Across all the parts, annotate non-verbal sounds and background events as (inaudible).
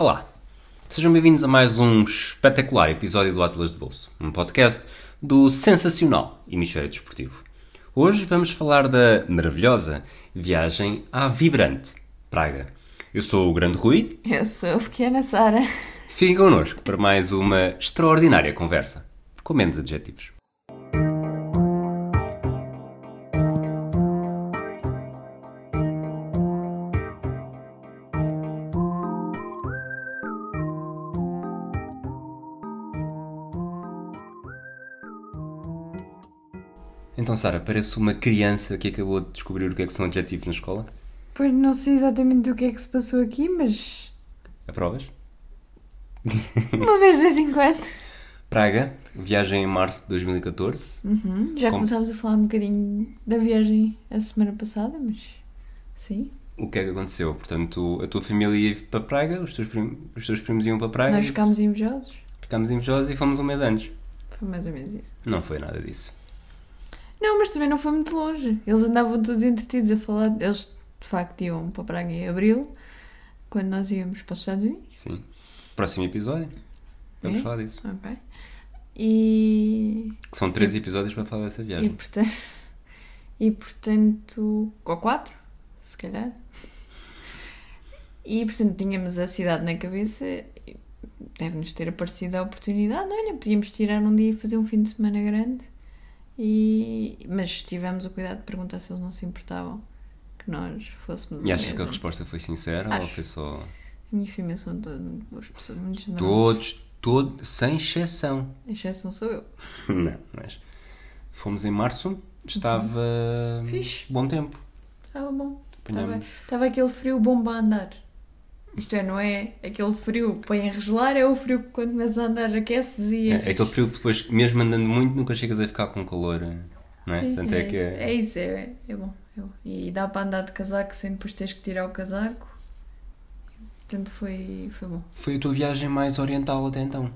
Olá, sejam bem-vindos a mais um espetacular episódio do Atlas de Bolso, um podcast do sensacional Hemisfério Desportivo. Hoje vamos falar da maravilhosa viagem à vibrante Praga. Eu sou o Grande Rui. Eu sou a pequena Sara. Fiquem connosco para mais uma extraordinária conversa, com menos adjetivos. Sara, parece uma criança que acabou de descobrir o que é que são adjetivos na escola. Pois não sei exatamente o que é que se passou aqui, mas. Aprovas? Uma vez de vez em quando. Praga, viagem em março de 2014. Uhum, Já Como- começámos a falar um bocadinho da viagem a semana passada, mas. Sim. O que é que aconteceu? Portanto, a tua família ia para Praga, os teus, prim- os teus primos iam para Praga. Nós e ficámos invejosos. ficámos invejosos e fomos um mês antes. Foi mais ou menos isso. Não foi nada disso. Não, mas também não foi muito longe. Eles andavam todos entretidos a falar. Eles de facto iam para Praga em abril, quando nós íamos para os Estados Unidos. Sim. Próximo episódio. Vamos É? falar disso. Ok. E. Que são três episódios para falar dessa E viagem. portanto, e portanto, ou quatro, se calhar. E portanto tínhamos a cidade na cabeça, e deve-nos ter aparecido a oportunidade. Olha, podíamos tirar um dia e fazer um fim de semana grande. E... Mas tivemos o cuidado de perguntar se eles não se importavam que nós fôssemos E achas mês que a resposta foi sincera ou Acho. foi só. A minha família são todas muito boas pessoas, muito generosas. Todos, todos, sem exceção. A exceção sou eu. (laughs) Não, mas. Fomos em março, estava. Fixe. Bom tempo. Estava bom. Estava, Apanhamos. estava aquele frio bom para andar. Isto é, não é aquele frio para enregelar, é o frio que quando começas a andar aqueces e É, fixe. aquele frio que depois, mesmo andando muito, nunca chegas a ficar com calor. Não é? Sim, Portanto, é, que isso, é. é isso, é, é bom, é bom. E dá para andar de casaco sem depois teres que tirar o casaco. Portanto, foi, foi bom. Foi a tua viagem mais oriental até então?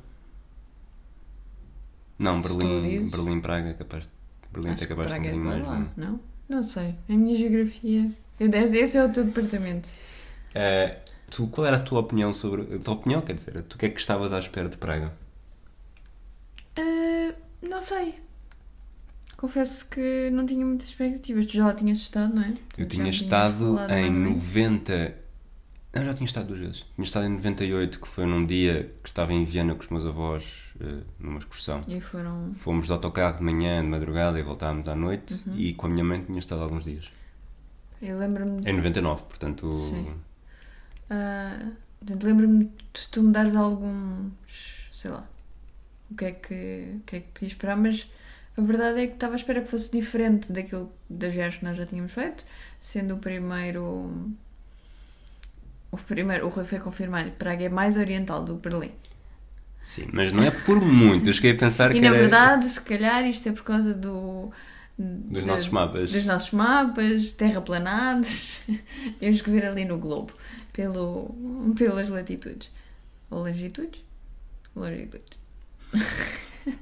Não, Se Berlim. Berlim, Praga, capaz. Berlim Acho até que capaz de um é bocadinho mais. lá, não é? não? Não sei. A minha geografia. Eu, esse é o teu departamento. Eh, tu, qual era a tua opinião sobre. A tua opinião, quer dizer, tu o que é que estavas à espera de Praga? Ah, não sei. Confesso que não tinha muitas expectativas. Tu já lá tinhas estado, não é? Eu tinha estado em mais ou menos. 90. Não, já tinha estado duas vezes. Tinha estado em 98, que foi num dia que estava em Viena com os meus avós, eh, numa excursão. E foram. Fomos de autocarro de manhã, de madrugada e voltámos à noite. Uhum. E com a minha mãe tinha estado alguns dias. Eu lembro-me. Em 99, portanto. Sim. Portanto, lembro-me de tu me dares alguns. sei lá. O que é que, o que, é que podia esperar, mas a verdade é que estava à espera que fosse diferente daquilo das viagens que nós já tínhamos feito, sendo o primeiro. O primeiro, o Rui foi confirmar, Praga é mais oriental do que Berlim. Sim, mas não é por muito. Eu cheguei a pensar E que na era verdade, se calhar, isto é por causa do. dos da- nossos mapas. dos nossos mapas, terraplanados. (laughs) Temos que ver ali no globo, pelo, pelas latitudes. Ou longitudes? Longitudes. (laughs)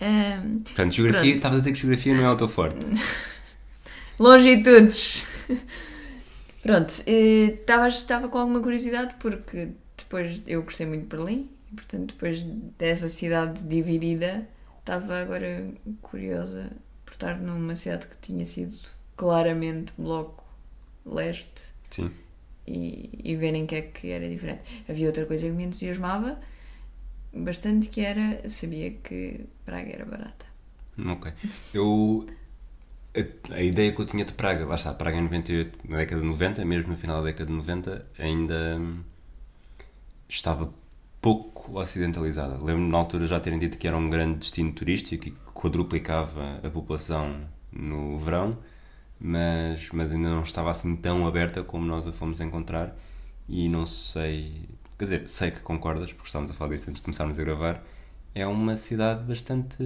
Ahm, Portanto, geografia, estavas a dizer que geografia não é o teu forte. (laughs) longitudes! (laughs) Pronto, eh, estava estava com alguma curiosidade porque depois eu gostei muito de Berlim e, portanto, depois dessa cidade dividida, estava agora curiosa por estar numa cidade que tinha sido claramente bloco leste Sim. E, e verem que é que era diferente. Havia outra coisa que me entusiasmava bastante que era, sabia que Praga era barata. Ok. Eu. A, a ideia que eu tinha de Praga, lá está, Praga em 98, na década de 90, mesmo no final da década de 90, ainda hum, estava pouco ocidentalizada. Lembro-me na altura já terem dito que era um grande destino turístico e que quadruplicava a população no verão, mas, mas ainda não estava assim tão aberta como nós a fomos encontrar. E não sei. Quer dizer, sei que concordas, porque estávamos a falar disso antes de começarmos a gravar. É uma cidade bastante.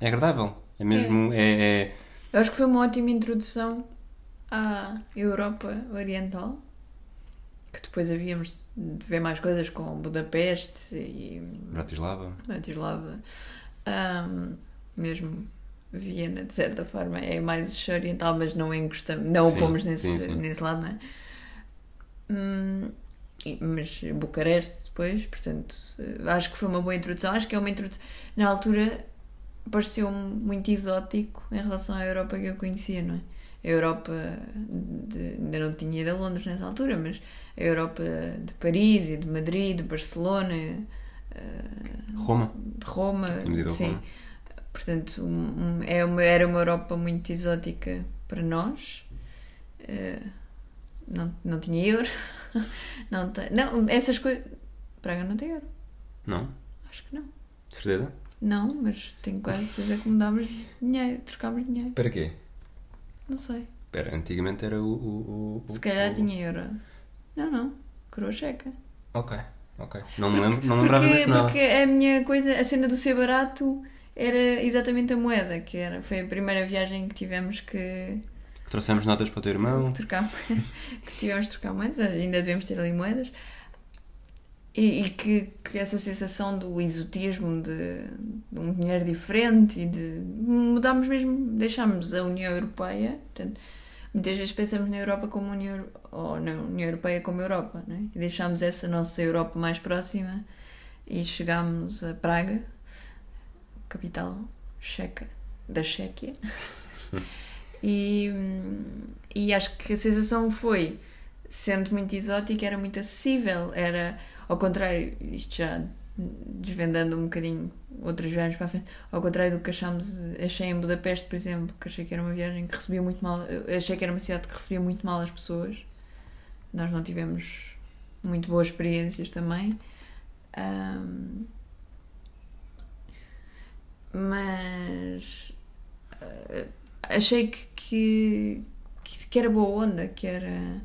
É agradável. É mesmo. É, é- Eu acho que foi uma ótima introdução à Europa Oriental, que depois havíamos de ver mais coisas com Budapeste e Bratislava. Bratislava, Ahm, mesmo Viena, de certa forma, é mais oriental, mas não encostamos, não o Sim, pomos nesse, sim, sim. nesse lado, não é? Hum, mas Bucareste depois, portanto, eh, acho que foi uma boa introdução. Acho que é uma introdução. Na altura pareceu-me muito exótico em relação à Europa que eu conhecia, não é? A Europa, de- ainda não tinha ido a Londres nessa altura, mas a Europa de Paris e de Madrid, de Barcelona, Roma. de Roma, Tínhamos ido a sim. Roma. Portanto, um- um- é uma, era uma Europa muito exótica para nós. Eh, não, não tinha euro. (laughs) Não, tem, não, essas coisas. Praga não tem euro. Não? Acho que não. Certeza? Não, mas tenho quase certeza que mudámos dinheiro, trocámos dinheiro. Para quê? Não sei. Espera, antigamente era o. o, o Se calhar o- tinha euro. Não, não. Coroa checa. Ok, ok. Não me lembro, não me lembrava Porque, porque a minha coisa, a cena do ser barato era exatamente a moeda, que era, foi a primeira viagem que tivemos que Que trouxemos notas para o teu irmão. trocar, (laughs) que tivemos de trocar moedas, ainda devemos ter ali moedas. E, e que, que essa sensação do exotismo de, de um dinheiro diferente e de mudámos mesmo, deixámos a União Europeia, portanto, muitas vezes pensamos na Europa como União ou na União Europeia como Europa, não é? e deixámos essa nossa Europa mais próxima e chegámos a Praga, capital checa, da Chequia. (laughs) E, e acho que a sensação foi, sendo muito exótica, era muito acessível. Era, ao contrário, isto já desvendando um bocadinho outras viagens para a frente, ao contrário do que achámos, achei em Budapeste, por exemplo, que achei que era uma viagem que recebia muito mal, achei que era uma cidade que recebia muito mal as pessoas. Nós não tivemos muito boas experiências também. Ahm, mas ah, achei que, que, que, era boa onda, que era.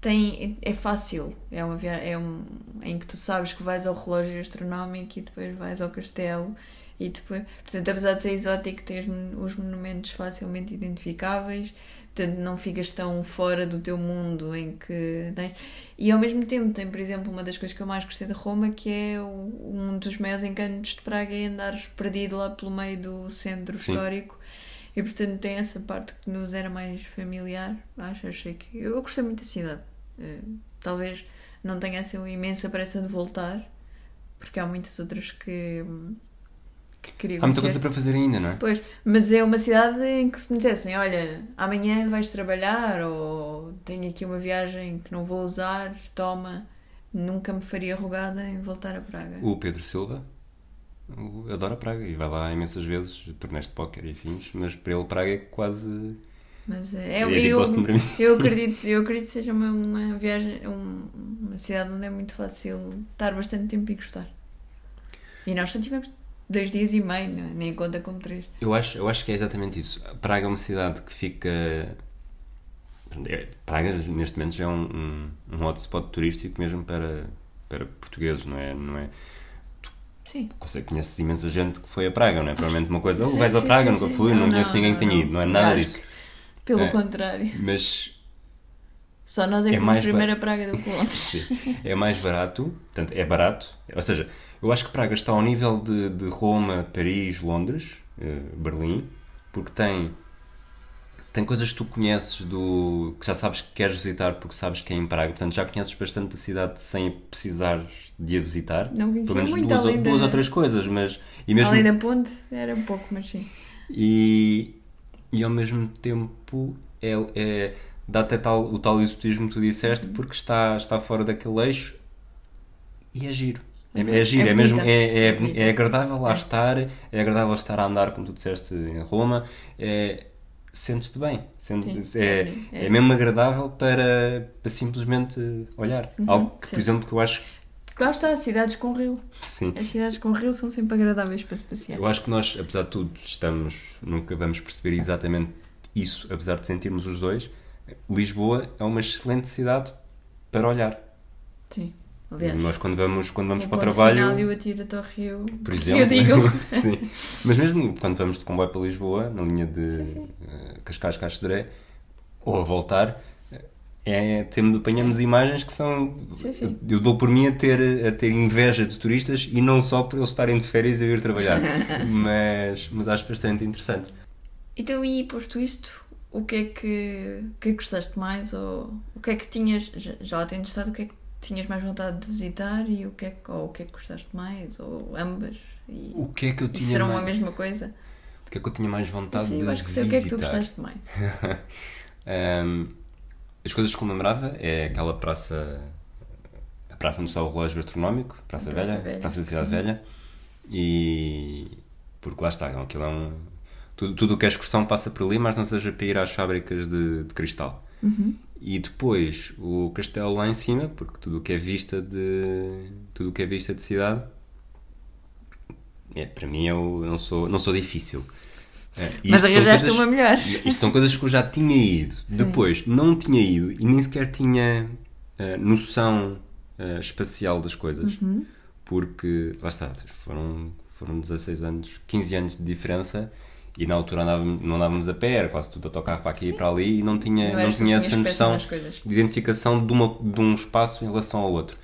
Tem, é fácil, é uma é um, em que tu sabes que vais ao relógio astronómico e depois vais ao castelo e depois, portanto, apesar de ser exótico, tens mon- os monumentos facilmente identificáveis, portanto, não ficas tão fora do teu mundo em que tens. E ao mesmo tempo, tem, por exemplo, uma das coisas que eu mais gostei de Roma, que é um dos maiores encantos de Praga, é andares perdido lá pelo meio do centro Sim. histórico. E portanto tem essa parte que nos era mais familiar. Acho, achei que. Eu gostei muito da cidade. Eh, Talvez não tenha assim uma imensa pressa de voltar, porque há muitas outras que, que queria Há muita conhecer. coisa para fazer ainda, não é? Pois, mas é uma cidade em que se me dissessem, olha, amanhã vais trabalhar ou tenho aqui uma viagem que não vou usar, toma, nunca me faria rogada em voltar a Praga. O Pedro Silva adora Praga e vai lá imensas vezes, torneios de póquer e afins, mas para ele Praga é quase. Mas é, É eu, tipo eu, (laughs) eu acredito, eu acredito que seja uma, uma viagem, um- uma cidade onde é muito fácil estar bastante tempo e gostar. E nós só tivemos dois dias e meio, não é? nem conta como três. Eu acho, eu acho que é exatamente isso. Praga é uma cidade que fica. é- Praga, neste momento, já é um, um, um hotspot turístico mesmo para, para portugueses, não é? Não é? Sim. Conheces imensa gente que foi a Praga, não é? Provavelmente uma coisa, oh, Sim, vais a sim, Praga, sim, nunca sim. fui, não, Não, conheço não, ninguém que tenha ido, não é nada disso. Pelo É. contrário. Mas Só nós é que É mais primeiro a Praga do que Londres. (laughs) É mais barato, portanto, é barato. Ou seja, eu acho que Praga está ao nível de, de Roma, Paris, Londres, eh, Berlim, porque tem, tem coisas que tu conheces do que já sabes que queres visitar porque sabes que é em Praga, portanto já conheces bastante da cidade sem precisar de a visitar. Não conhecia Pelo menos muito, duas, ou- além da- duas ou três coisas, mas e mesmo Além da ponte, era pouco, mas sim. e, e ao mesmo tempo é, é, dá até tal, o tal exotismo que tu disseste porque está, está fora daquele eixo e é giro. É, é giro, É é, mesmo, é, é, É é agradável lá É. estar, é agradável estar a andar, como tu disseste, em Roma, é, sentes-te bem, sentes, Sim, é, é é, mesmo agradável para, para simplesmente olhar. Algo que, por Uhum, exemplo, que eu acho Lá está, cidades com rio. sim, As cidades com rio são sempre agradáveis para se passear. Eu acho que nós, apesar de tudo, estamos, nunca vamos perceber exatamente isso, apesar de sentirmos os dois. Lisboa é uma excelente cidade para olhar. Sim. Aliás, Nós quando vamos, quando vamos o para o trabalho, final e o atiro até ao rio. por exemplo, Eu digo. (laughs) sim. Mas mesmo quando vamos de comboio para Lisboa, na linha de Sim, sim. eh, Cascais Castedré, ou a voltar, é, temos, apanhamos imagens que são. Sim, sim. Eu dou por mim a ter, a ter inveja de turistas e não só por eles estarem de férias e eu ir trabalhar. (laughs) mas, mas acho bastante interessante. Então, e posto isto, o que é que, é que gostaste mais? Ou o que é que tinhas, já, lá tendo estado, o que é que tinhas mais vontade de visitar e o que é que, ou o que é que gostaste mais, ou ambas. E, O que é que eu tinha serão mais... a mesma coisa? O que é que eu tinha mais vontade Sim, de acho que sei o que é que tu visitar? gostaste mais. (laughs) Ahm, as coisas que eu lembrava é aquela praça, a praça onde está o relógio astronómico, Praça, Praça Velha, Velha, Praça da Cidade. Velha, e porque lá está, aquilo é um. Tudo, tudo o que é excursão passa por ali, mas não seja para ir às fábricas de, de cristal. Uhum. E depois o castelo lá em cima, porque tudo o que é vista de. tudo o que é vista de cidade. É, para mim eu não sou, não sou difícil. É, Mas arranjaste uma melhor. Isto são coisas que eu já tinha ido. Depois não tinha ido e nem sequer tinha eh, noção eh, espacial das coisas. Uhum. Porque, lá está, foram, foram 16 anos, 15 anos de diferença e na altura andávamos, não andávamos a pé, era quase tudo a tocar para aqui e para ali e não tinha, Não não tinha essa noção de identificação de, uma, de um espaço em relação ao outro.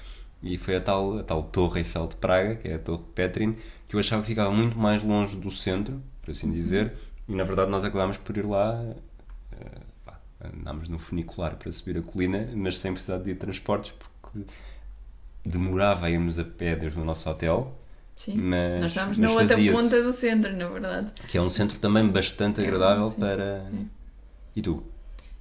E foi a tal, a tal Torre Eiffel de Praga, que é a Torre Petrin, que eu achava que ficava muito mais longe do centro, por assim dizer, e na verdade nós acabámos por ir lá, eh, andámos no funicular para subir a colina, mas sem precisar de transportes, porque demorava a irmos a pé desde o nosso hotel, Sim. mas, Nós estávamos na outra ponta do centro, na verdade. que é um centro também bastante É, agradável sim, para... sim. E tu?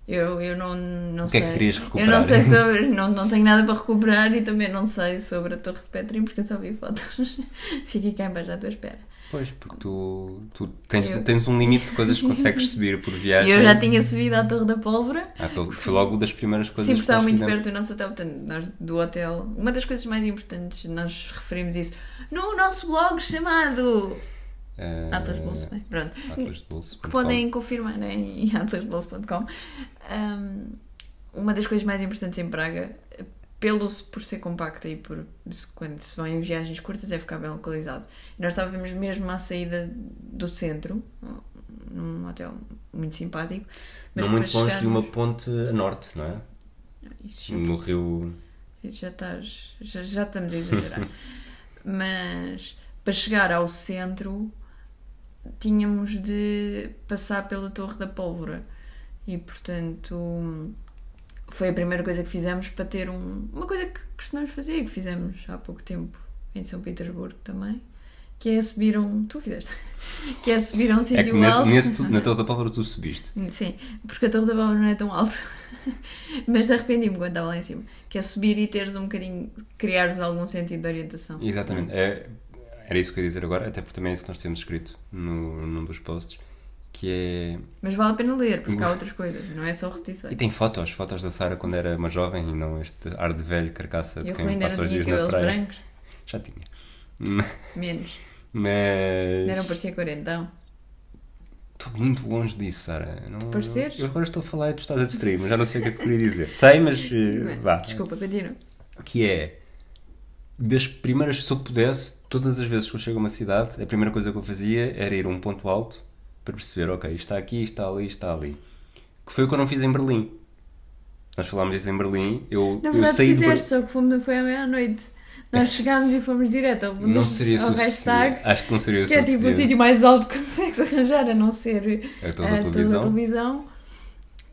Eu, eu não, não O que é sei. que querias Eu recuperar? não sei sobre. Não, não tenho nada para recuperar e também não sei sobre a Torre de Petrim porque eu só vi fotos. (laughs) Fiquei cá embaixo à tua espera. Pois, porque tu, tu tens, Eu- tens um limite de coisas que (laughs) consegues subir por viagem. E eu já tinha subido à Torre da Pólvora. Ah, então foi logo das primeiras coisas Sim, porque que estava muito perto do nosso hotel, portanto, nós do hotel. Uma das coisas mais importantes, nós referimos isso no nosso blog chamado Ah, Atlas Bolso. bem, Pronto. Atlas de Bolso. que podem confirmar né, (laughs) em atlasbolso.com. Um, uma das coisas mais importantes em Praga, pelo, por ser compacta e por quando se vão em viagens curtas, é ficar bem localizado. E nós estávamos mesmo à saída do centro, num hotel muito simpático. Mas Não muito para longe de chegarmos- uma ponte a norte, não é? Isso já No rio. Isso já estás. Já, já estamos a exagerar. (laughs) Mas para chegar ao centro tínhamos de passar pela Torre da Pólvora. E portanto foi a primeira coisa que fizemos para ter um, uma coisa que costumamos fazer e que fizemos há pouco tempo em São Petersburgo também. Que é subir um. Tu fizeste? (laughs) Que é subir a um É que sítio nesse, alto. nesse tu- na (laughs) Torre da Pólvora tu subiste. Sim, porque a Torre da Pólvora não é tão alta. (laughs) Mas arrependi-me quando estava lá em cima. Que é subir e teres um bocadinho, criares algum sentido de orientação. Exatamente. É, era isso que eu ia dizer agora, até porque também é isso que nós temos escrito no, num dos posts. Que é. Mas vale a pena ler, porque há outras coisas, não é só repetições. E tem fotos, fotos da Sara quando era uma jovem e não este ar de velho carcaça de Eu quem passa não os dias na praia. brancos, Já tinha. Mas. menos. Ainda não parecia quarentão. Estou muito longe disso, Sara. Não, parecer? Eu agora estou a falar e tu estás a distrair, mas já não sei o que é que eu queria dizer. Sei, mas eh, vá. Desculpa, continua. Que é das primeiras, se eu pudesse, todas as vezes que eu chego a uma cidade, a primeira coisa que eu fazia era ir a um ponto alto para perceber, ok, está aqui, está ali, está ali. Que foi o que eu não fiz em Berlim. Nós falámos disso em Berlim. Eu, Na eu verdade, saí de Berlim. fizeste, só que fomos, foi à meia-noite. Nós chegámos e fomos direto ao, Não seria ao hashtag, Acho que não seria que é tipo o sítio mais alto que (laughs) consegues arranjar, a não ser A da a televisão. televisão.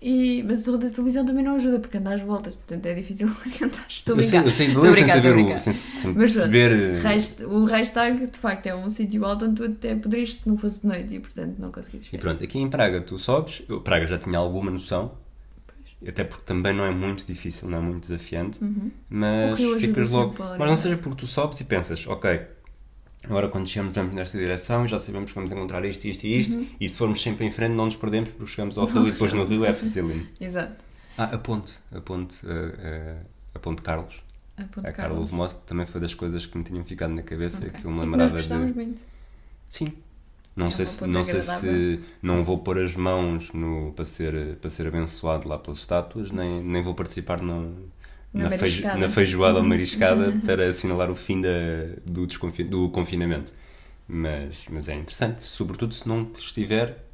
E, mas a torre da televisão também não ajuda, porque anda às voltas, portanto é difícil (laughs) orientar. Estou a Eu sei, brincar. eu sei a Berlim sem saber o. Sem, sem Mas perceber. eh, o hashtag, de facto, é um sítio alto onde tu até poderias se não fosse de noite e, portanto, não conseguires E ver. pronto, aqui em Praga tu sobes, eu Praga já tinha alguma noção, até porque também não é muito difícil, não é muito desafiante, Uhum. mas O ficas logo. Mas não seja porque tu sobes e pensas, ok, agora quando chegamos vamos nesta direção e já sabemos que vamos encontrar isto, isto e isto, Uhum. e se formos sempre em frente não nos perdemos porque chegamos ao rio e depois no rio é facilino. (laughs) Exato. Ah, a ponte, a ponte, eh, eh, a ponte Carlos. A Ponte a Carlos Carlos. Most também foi das coisas que me tinham ficado na cabeça Ok. que eu me lembrava de. muito. Sim. Não É sei, se, não sei se não vou pôr as mãos no, para, ser, para ser abençoado lá pelas estátuas, nem, nem vou participar no, Na na, feijo- na feijoada ou mariscada para assinalar o fim da, do, desconfi- do confinamento. Mas, mas é interessante, sobretudo se não estiver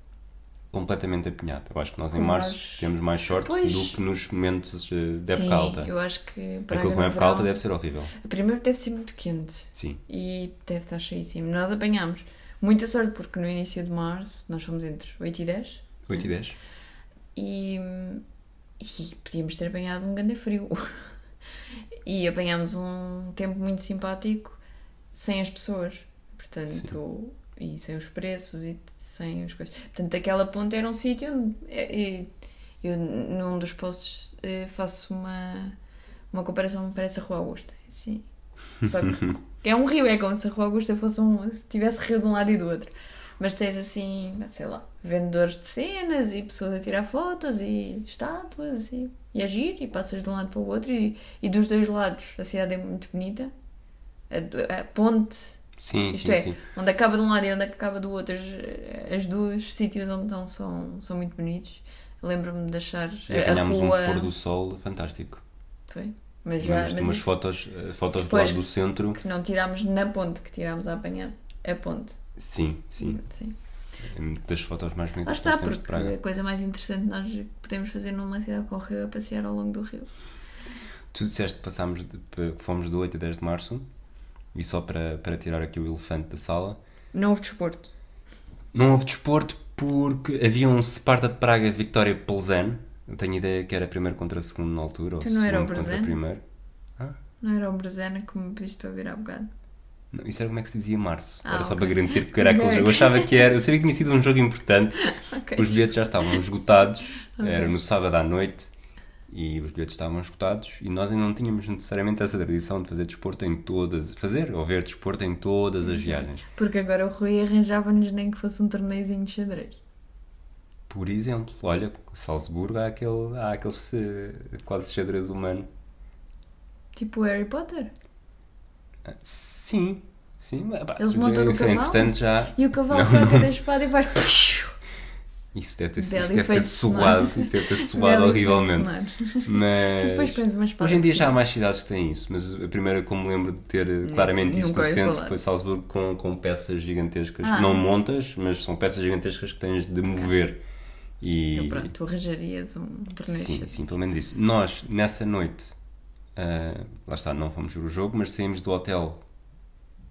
completamente apinhado. Eu acho que nós em março nós- temos mais sorte Pois. do que nos momentos eh, de época Sim, alta. eu acho que Praga Aquilo com época alta verão- deve ser horrível. Primeiro deve ser muito quente Sim. e deve estar cheíssimo. Nós apanhámos muita sorte porque no início de março nós fomos entre 8 e 10 8 e 10? e, e podíamos ter apanhado um grande frio. (laughs) e apanhámos um tempo muito simpático sem as pessoas. Portanto, e sem os preços e sem as coisas. Portanto, aquela ponte era um sítio onde e- eu, num dos posts, eh, faço uma, uma comparação, parece a Rua Augusta. Sim. Só que (laughs) é um rio, é como se a Rua Augusta fosse um. se tivesse rio de um lado e do outro. Mas tens assim, sei lá, vendedores de cenas e pessoas a tirar fotos e estátuas e, e agir e passas de um lado para o outro e, e dos dois lados a cidade é muito bonita. A, a ponte, Sim, isto sim, é, sim. onde acaba de um lado e onde acaba do outro, as, as duas sítios onde estão são, são muito bonitos. Lembro-me de achar E a rua. um pôr do sol fantástico. Foi. Mas já, mas umas isso fotos, eh, fotos do Pois. lado do centro. que não tirámos na ponte, que tirámos a apanhar a ponte. Sim, sim. Sim. Das fotos mais Lá bonitas está, que de porque Praga. a coisa mais interessante nós podemos fazer numa cidade com o rio é passear ao longo do rio. Tu disseste que passámos de, fomos do 8 a 10 de março e só para, para tirar aqui o elefante da sala. Não houve desporto. Não houve desporto porque havia um Sparta de Praga Vitória Plzen. Eu tenho ideia que era primeiro contra segundo na altura, ou Então não era o primeiro. Não era o Brezana que me pediste para vir há bocado. Não, isso era como é que se dizia março. Ah, era só ok. para garantir que era aquele jogo. Eu achava que era. Eu sabia que tinha sido um jogo importante. (laughs) Ok. Os bilhetes já estavam esgotados. Ok. Era no sábado à noite e os bilhetes estavam esgotados. E nós ainda não tínhamos necessariamente essa tradição de fazer desporto em todas. Fazer ou ver desporto em todas Uhum. as viagens. Porque agora o Rui arranjava-nos nem que fosse um torneizinho de xadrez. Por exemplo, olha, Salzburgo há aquele, há aquele quase xadrez humano. Tipo o Harry Potter. Sim, sim. pá, Eles montam no já- cavalo? Entretanto já. E o cavalo não. da espada e faz. (laughs) Isso deve ter, Belo isso deve ter suado. Isso deve ter suado horrivelmente. Mas. Hoje em dia já há mais cidades que têm isso, mas a primeira que me lembro de ter claramente isso no centro falar. foi Salzburgo com, com peças gigantescas. Ah. Não montas, mas são peças gigantescas que tens de mover. E, Então pronto, tu arranjarias um torneio Sim, sim, pelo menos isso. Nós, nessa noite, ah, lá está, não fomos ver o jogo, mas saímos do hotel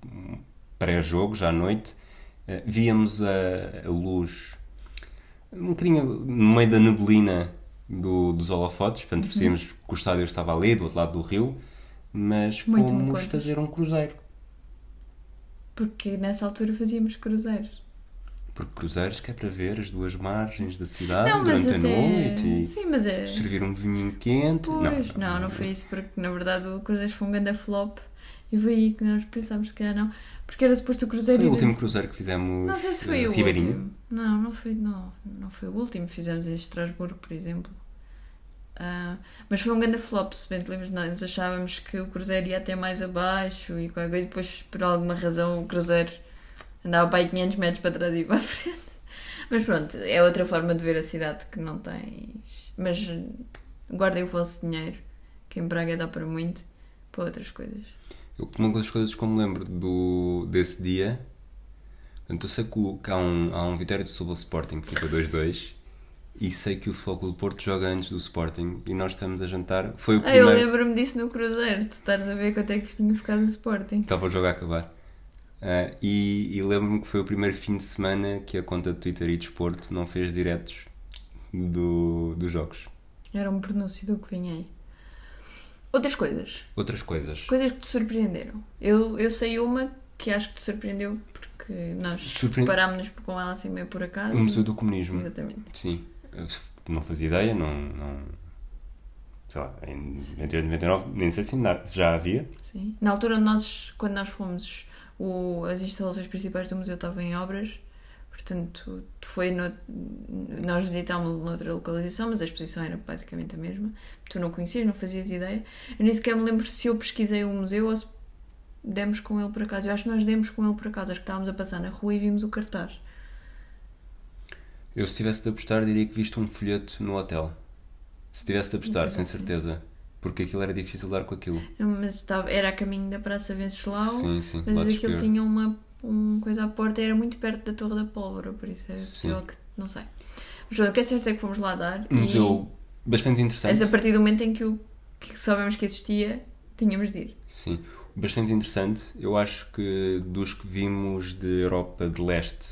hum, pré-jogo, já à noite, ah, víamos a, a luz um bocadinho no meio da neblina do, dos holofotes, portanto, Uhum. percebemos que o estádio estava ali, do outro lado do rio, mas fomos fazer um cruzeiro. Porque nessa altura fazíamos cruzeiros. Porque cruzeiros que é para ver as duas margens da cidade não, durante até... a noite e Sim, mas é... servir um vinho quente. Pois, não, não, foi isso, porque na verdade o Cruzeiro foi um grande flop e foi aí que nós pensámos que calhar não, porque era suposto o Cruzeiro Foi o ir- último cruzeiro que fizemos Não sei se foi eh, o Ribeirinho. último. Não, não foi, não, não foi o último. Fizemos em Estrasburgo, por exemplo. Ah, mas foi um grande flop, se bem te lembras, nós achávamos que o Cruzeiro ia até mais abaixo e qualquer coisa, e depois, por alguma razão, o Cruzeiro andava para aí 500 metros para trás e para a (laughs) frente. Mas pronto, é outra forma de ver a cidade que não tens. Mas eh, guardem o vosso dinheiro, que em Braga dá para muito, para outras coisas. Eu, uma das coisas que eu me lembro do, desse dia, eu sei que, há, um, há um Vitória de Setúbal Sporting que fica 2-2 e sei que o Clube do Porto joga antes do Sporting e nós estamos a jantar. Foi o Ah, eu primeiro. lembro-me disso no Cruzeiro, tu estás a ver quanto é que tinha ficado o Sporting. Estava o jogo a acabar. Ah, e e lembro-me que foi o primeiro fim de semana que a conta de Twitter e Desporto não fez diretos do, dos jogos. Era um pronúncio do que vinha aí. Outras coisas. Outras coisas. Coisas que te surpreenderam. Eu, eu sei uma que acho que te surpreendeu porque nós Surpre- parámos-nos com ela assim meio por acaso. O Museu do Comunismo. Exatamente. Sim, eu não fazia ideia, não, não sei lá, em 98, 99, nem sei se já havia. Sim. Na altura nós, quando nós fomos, o, as instalações principais do museu estavam em obras. Portanto, foi no, nós visitámos noutra localização, mas a exposição era basicamente a mesma. Tu não conhecias, não fazias ideia. Eu nem sequer me lembro se eu pesquisei o museu ou se demos com ele por acaso. Eu acho que nós demos com ele por acaso. Acho que estávamos a passar na rua e vimos o cartaz. Eu, se tivesse de apostar, diria que viste um folheto no hotel. Se tivesse de apostar, coisa sem certeza. Porque aquilo era difícil dar com aquilo. Mas estava, era a caminho da Praça Venceslau, Sim, sim, mas aquilo esquerdo. tinha uma, uma coisa à porta e era muito perto da Torre da Pólvora, por isso é possível que. Não sei. Mas o que é certo é que fomos lá dar. Um museu bastante interessante. Essa a partir do momento em que, o, que sabemos que existia, tínhamos de ir. Sim, bastante interessante. Eu acho que dos que vimos de Europa de Leste,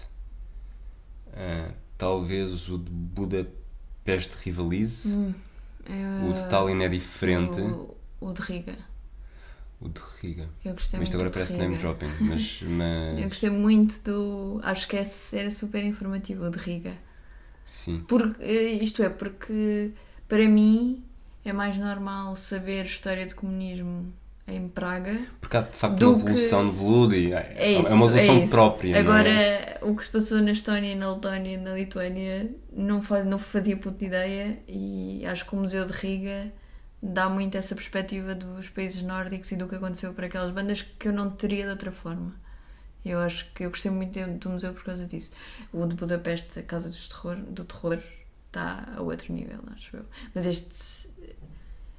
ah, talvez o de Budapeste rivalize. É, O de Tallinn é diferente. O, o de Riga. O de Riga. Eu gostei Mas isto agora parece Riga. name dropping, (laughs) mas. mas Eu gostei muito do. Acho que é- era super informativo o de Riga. Sim. Porque, eh, isto é, porque para mim é mais normal saber história de comunismo em Praga. Porque há de facto Do uma revolução de veludo e é, É isso. é uma revolução é própria. não Agora, é? o que se passou na Estónia, na Letónia na Lituânia não, faz, não fazia puta ideia e acho que o Museu de Riga dá muito essa perspectiva dos países nórdicos e do que aconteceu para aquelas bandas que eu não teria de outra forma. Eu acho que eu gostei muito do museu por causa disso. O de Budapeste, a Casa dos terror, do Terror, está a outro nível, acho eu. Mas este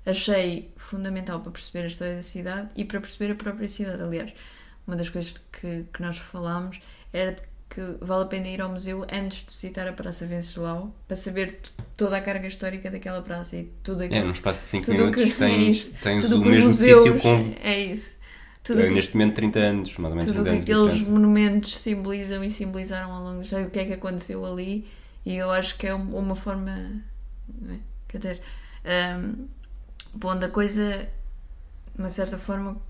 achei fundamental para perceber a história da cidade e para perceber a própria cidade. Aliás, uma das coisas que, que nós falámos era de que vale a pena ir ao museu antes de visitar a Praça Venceslau para saber toda a carga histórica daquela praça e tudo É, aquilo. num espaço de 5 tudo minutos que, (laughs) é tens, isso, tens tudo o mesmo sítio com É isso. Tudo que- neste momento 30 anos, mais ou menos tudo o 30 que aqueles monumentos simbolizam e simbolizaram ao longo dos anos, o que é que aconteceu ali, e eu acho que é um- uma forma. é? Quer dizer, um, pondo a coisa de uma certa forma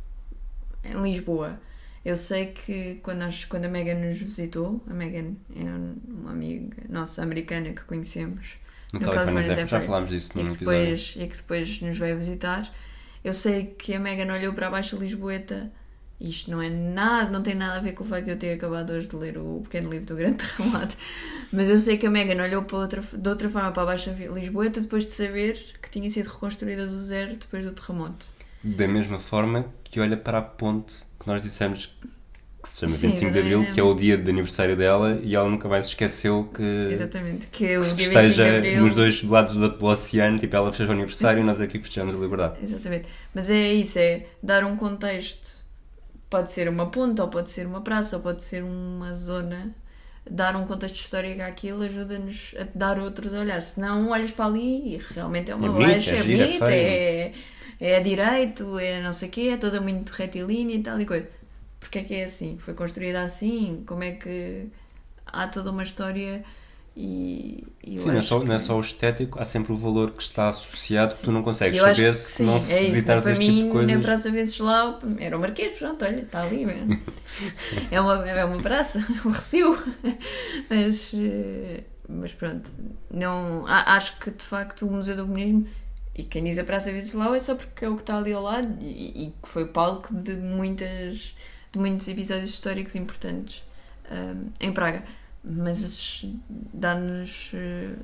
em Lisboa. Eu sei que quando, nós, quando a Megan nos visitou, a Megan é um- uma amiga nossa americana que conhecemos No no California já falámos disso e que, depois, e que depois nos vai visitar. Eu sei que a Megan olhou para baixo de Lisboeta. Isto não é nada, não tem nada a ver com o facto de eu ter acabado hoje de ler o pequeno livro do Grande (laughs) Terremoto. Mas eu sei que a Megan olhou para outra, de outra forma para baixo de Lisboeta depois de saber que tinha sido reconstruída do zero depois do terremoto. Da mesma forma que olha para a ponte que nós dissemos que se chama Sim, 25 de Abril, que é o dia de aniversário dela, e ela nunca mais esqueceu que, Exatamente. Que o que se dia 25 de festeja Abril. nos dois lados do, do oceano, tipo, ela festeja o aniversário e nós aqui festejamos a liberdade. Exatamente. Mas é isso, é dar um contexto. Pode ser uma ponta, ou pode ser uma praça, ou pode ser uma zona. Dar um contexto histórico àquilo ajuda-nos a dar outro olhar. Se não, olhas para ali e realmente é uma É baixa, é é, é bonita, feio. é, é direito, é não sei o quê, é toda muito retilínea e tal e coisa. Porque é que é assim? Foi construída assim? Como é que há toda uma história e, e Sim, não é, só, não é que- só o estético, há sempre o valor que está associado que tu não consegues eu saber que se sim, não é isso. visitares este mim, tipo de coisas. na Praça Venceslau, era o Marquês, pronto, olha, está ali mesmo. (laughs) é, uma, é uma praça, (laughs) é um recio. mas, eh, mas pronto, não, acho que de facto o Museu do Comunismo, e quem diz a Praça Venceslau é só porque é o que está ali ao lado e, que foi palco de, muitas, de muitos episódios históricos importantes ahm, em Praga. Mas dá-nos. eh,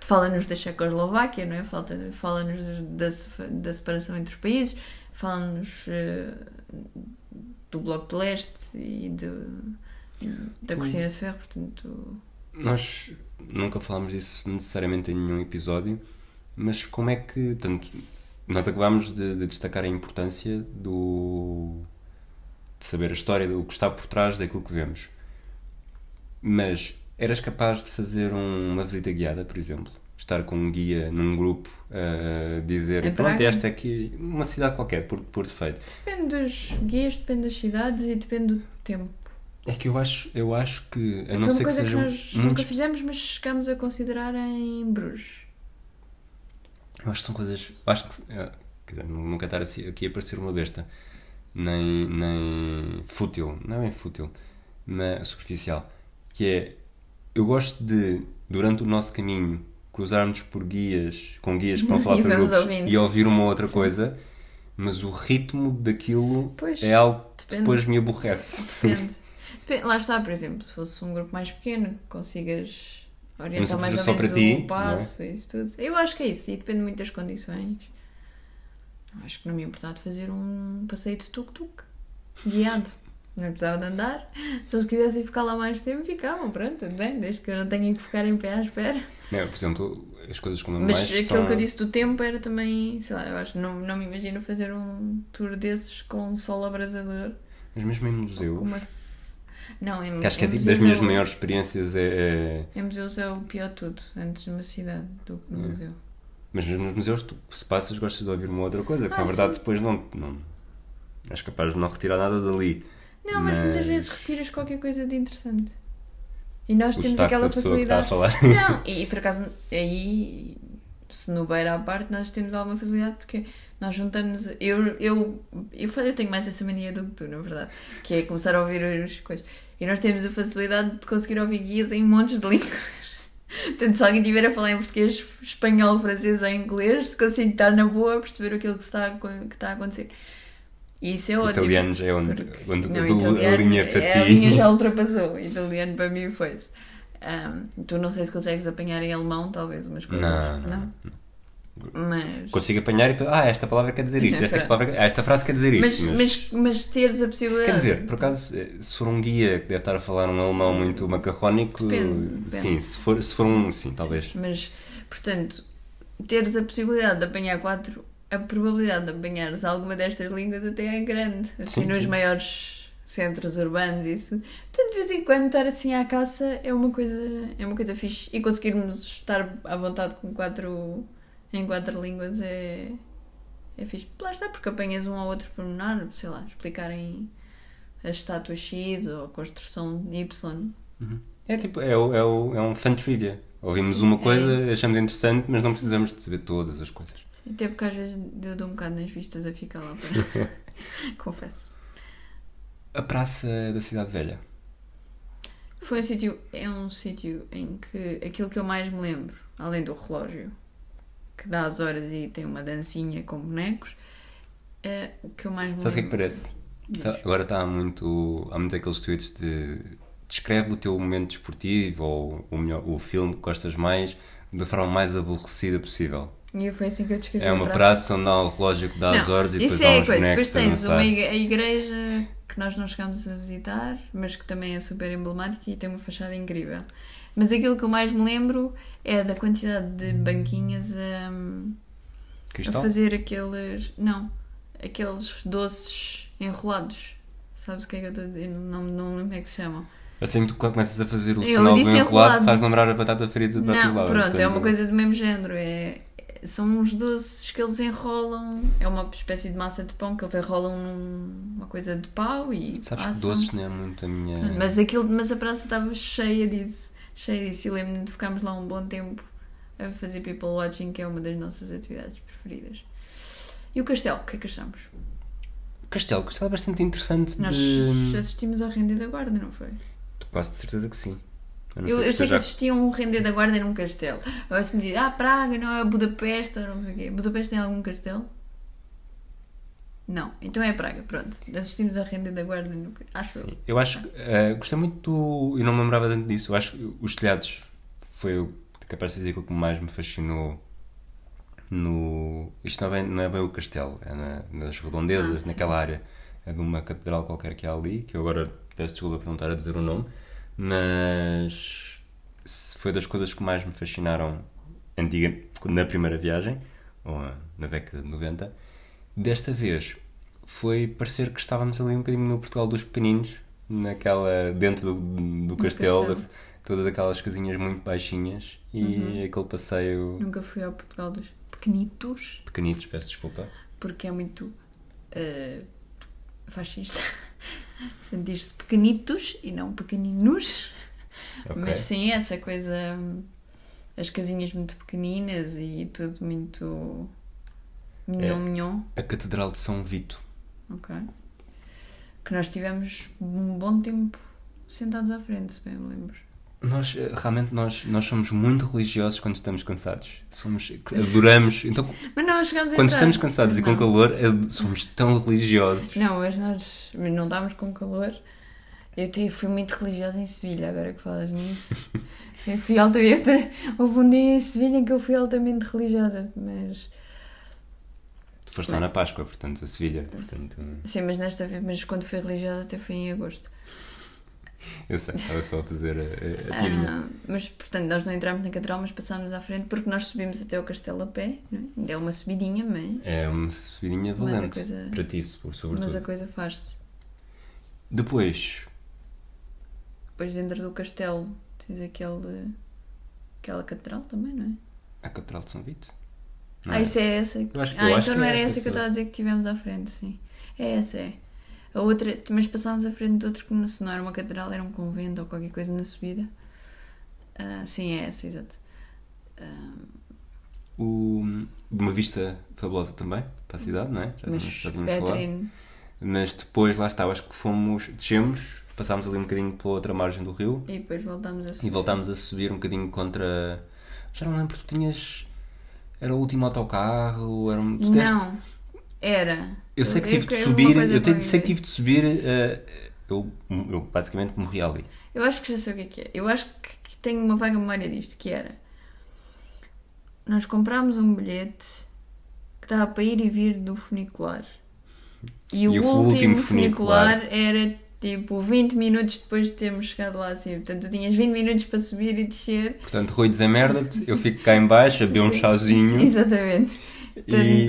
fala-nos da Checoslováquia, não é? Fala-nos da, da separação entre os países, fala-nos eh, do Bloco de Leste e da Cortina de Ferro, portanto. Nós nunca falámos disso necessariamente em nenhum episódio, mas como é que. Tanto, nós acabámos de, de destacar a importância do. de saber a história, do que está por trás daquilo que vemos. Mas eras capaz de fazer um- uma visita guiada, por exemplo? Estar com um guia num grupo a dizer: Em pronto, esta é aqui, uma cidade qualquer, por, por defeito. Depende dos guias, depende das cidades e depende do tempo. É que eu acho, eu acho que, a Foi não ser que coisa que, sejam nós muito nunca fizemos, mas chegámos a considerar em Bruges. Eu acho que são coisas. Acho que. eh, Quer dizer, nu- nunca estar assim- aqui a parecer uma besta. Nem, nem fútil. Não é bem fútil. Mas superficial. Que é. Eu gosto de, durante o nosso caminho, cruzarmos por guias, com guias que estão a (laughs) falar para grupos ouvindo. e ouvir uma outra coisa, mas o ritmo daquilo Pois, é algo que depende. depois me aborrece. Depende. Depende. Lá está, por exemplo, se fosse um grupo mais pequeno, que consigas orientar mais ou menos para ti, o passo e isso tudo. Eu acho que é isso, e depende muito das condições. Acho que não me importava de fazer um passeio de tuk-tuk, guiado. Não precisava de andar. Se eles quisessem ficar lá mais tempo, ficavam, pronto, tudo bem, desde que eu não tenha que ficar em pé à espera. Não, por exemplo, as coisas como Mas mais aquilo são... que eu disse do tempo era também, sei lá, eu acho, não, não me imagino fazer um tour desses com um sol abrasador. Mas mesmo em museus, com uma- Não, em, que acho que é tipo das minhas é o- maiores experiências é- é Em museus é o pior de tudo, antes numa cidade do que no É. museu. Mas nos museus, tu, se passas, gostas de ouvir uma outra coisa, que Ah, na verdade sim. depois não, não. És capaz de não retirar nada dali. Não, mas, muitas Mas- vezes retiras qualquer coisa de interessante. E nós O temos aquela a facilidade. falar. Não, e (laughs) por acaso aí, se no beira à parte, nós temos alguma facilidade porque Nós juntamos. Eu, eu, eu, eu tenho mais essa mania do que tu, na verdade. Que é começar a ouvir as coisas. E nós temos a facilidade de conseguir ouvir guias em montes de (laughs) línguas. Portanto, se alguém estiver a falar em português, espanhol, francês ou inglês, consigo estar na boa a perceber aquilo que está, que está a acontecer. E isso é ótimo. Italiano já é onde, porque- onde Não, a linha para é, ti. A linha já ultrapassou. Italiano para mim foi-se. Um, tu não sei se consegues apanhar em alemão, talvez, umas coisas. Não, não, Mas. Consigo apanhar e ah, esta palavra quer dizer isto, esta, palavra, esta frase quer dizer Mas, isto. mas, mas teres a possibilidade. Quer dizer, por acaso, eh, se for um guia que deve estar a falar um alemão muito macarrónico, Depende, depende. sim, se for, se for um, sim, talvez. Mas, portanto, teres a possibilidade de apanhar quatro. A probabilidade de apanhares alguma destas línguas até é grande. Assim, Sim, nos sim. maiores centros urbanos, isso. Portanto, de vez em quando estar assim à caça é uma coisa, é uma coisa fixe. E conseguirmos estar à vontade com quatro. em quatro línguas é. é fixe. Lá está, porque apanhas um ou outro pormenor, sei lá, explicarem a estátua X ou a construção Y. É tipo, é, o- é, o- é um fan trivia. Ouvimos Sim, uma é coisa, achamos interessante, mas não precisamos de saber todas as coisas. Até porque às vezes eu dou um bocado nas vistas a ficar lá para. (laughs) Confesso. A Praça da Cidade Velha. Foi um sítio. É um sítio em que aquilo que eu mais me lembro, além do relógio, que dá as horas e tem uma dancinha com bonecos, é o que eu mais me Sabes o que é que lembro. parece? Sabe, agora está muito. Há muitos aqueles tweets de. Descreve o teu momento desportivo ou o, melhor, o filme que gostas mais da forma mais aborrecida possível. E foi assim que eu descrevi É uma praça onde há o relógio que dá as Não, horas e depois isso há é a uns coisa. Depois tens uma a igreja que nós não chegámos a visitar, mas que também é super emblemática e tem uma fachada incrível. Mas aquilo que eu mais me lembro é da quantidade de banquinhas a, a fazer aqueles. Não, aqueles doces enrolados. Sabes o que é que eu estou a dizer? Não, não lembro como é que se chamam. Assim que tu começas a fazer o Eu sinal do enrolado, enrolado. faz lembrar a batata frita de Não, pronto, é uma coisa do mesmo género. É, são uns doces que eles enrolam. É uma espécie de massa de pão que eles enrolam numa coisa de pau e. Sabes que passam. doces não é muito a minha. Mas, aquilo, mas a praça estava cheia disso. Cheia disso. E lembro-me de ficarmos lá um bom tempo a fazer people watching, que é uma das nossas atividades preferidas. E o castelo, o que é que achamos? Castelo, castelo é bastante interessante Nós de. assistimos ao Render da Guarda, não foi? Quase de certeza que sim. Eu, eu sei que esteja- existia um Render da Guarda num castelo. Agora se me diz, ah, Praga, não é Budapeste, não sei o quê. Budapeste tem algum castelo? Não, então é Praga, pronto. Assistimos ao Render da Guarda no Acho eu. Sim. Eu acho que. eh, gostei muito do. Eu não me lembrava tanto disso. Eu acho que os telhados foi o capaz de ser aquilo que mais me fascinou no. Isto não é bem, não é bem o castelo, é na- nas redondezas, Ah, naquela área. É de uma catedral qualquer que há ali, que eu agora peço desculpa por não estar a dizer o nome, mas foi das coisas que mais me fascinaram antiga, na primeira viagem, ou na década de 90. Desta vez foi parecer que estávamos ali um bocadinho no Portugal dos pequeninos, naquela, dentro do, do castelo, castelo. todas aquelas casinhas muito baixinhas e Uhum. aquele passeio Nunca fui ao Portugal dos pequenitos, pequenitos, peço desculpa. porque é muito eh, fascista. Diz-se pequenitos e não pequeninos. Ok. Mas sim, essa coisa. As casinhas muito pequeninas e tudo muito. Mignon, É. mignon. A Catedral de São Vito. Ok. Que nós tivemos um bom tempo sentados à frente, se bem me lembro. Nós, eh, realmente, nós, nós somos muito religiosos quando estamos cansados. Somos, adoramos. Então, Mas não, chegámos a quando entrar. estamos cansados Mas e com não. calor, eh, somos tão religiosos. Não, mas nós não estávamos com calor. Eu te- fui muito religiosa em Sevilha, agora que falas nisso. (laughs) Eu fui altamente. Houve um dia em Sevilha em que eu fui altamente religiosa, mas. Tu foste lá na Páscoa, portanto, a Sevilha. Portanto, Sim, mas nesta vez, mas quando fui religiosa até foi em agosto. Eu sei, estava só a fazer a, a, a tirinha. Ah, mas portanto, nós não entramos na catedral, mas passámos à frente porque nós subimos até o castelo a pé. Não é? Ainda é uma subidinha, mas, É uma subidinha a valente. coisa- Para ti, so- sobretudo. mas a coisa faz-se. Depois, Depois dentro do castelo tens aquele, aquela catedral também, não é? a Catedral de São Vito. Não Ah, é? isso é essa. Acho- ah, então que não é era essa que eu estava a dizer que tivemos à frente, sim. É essa, é. A outra, mas passámos à frente de outro que não- se não era uma catedral, era um convento ou qualquer coisa na subida. Ah, sim, é essa, exato. Ah, o, uma vista fabulosa também para a cidade, não é? Já, Mas tínhamos- já tínhamos falado. Mas depois, lá está, acho que fomos, descemos, passámos ali um bocadinho pela outra margem do rio e depois voltámos a e subir. voltámos a subir um bocadinho contra. Já não lembro, tu tinhas. Era o último autocarro, era um. Tu Não, era. Eu sei que tive de subir, coisa eu te- qualquer sei que tive de subir. eh, eu, eu basicamente morri ali. Eu acho que já sei o que é que é. Eu acho que, tenho uma vaga memória disto, que era... Nós comprámos um bilhete que estava para ir e vir do funicular. E, o, E o último, último funicular, era tipo 20 minutos depois de termos chegado lá assim. Portanto, tu tinhas 20 minutos para subir e descer. Portanto, Rui desamerda-te, eu fico cá em baixo a beber um chazinho (laughs) Exatamente. E,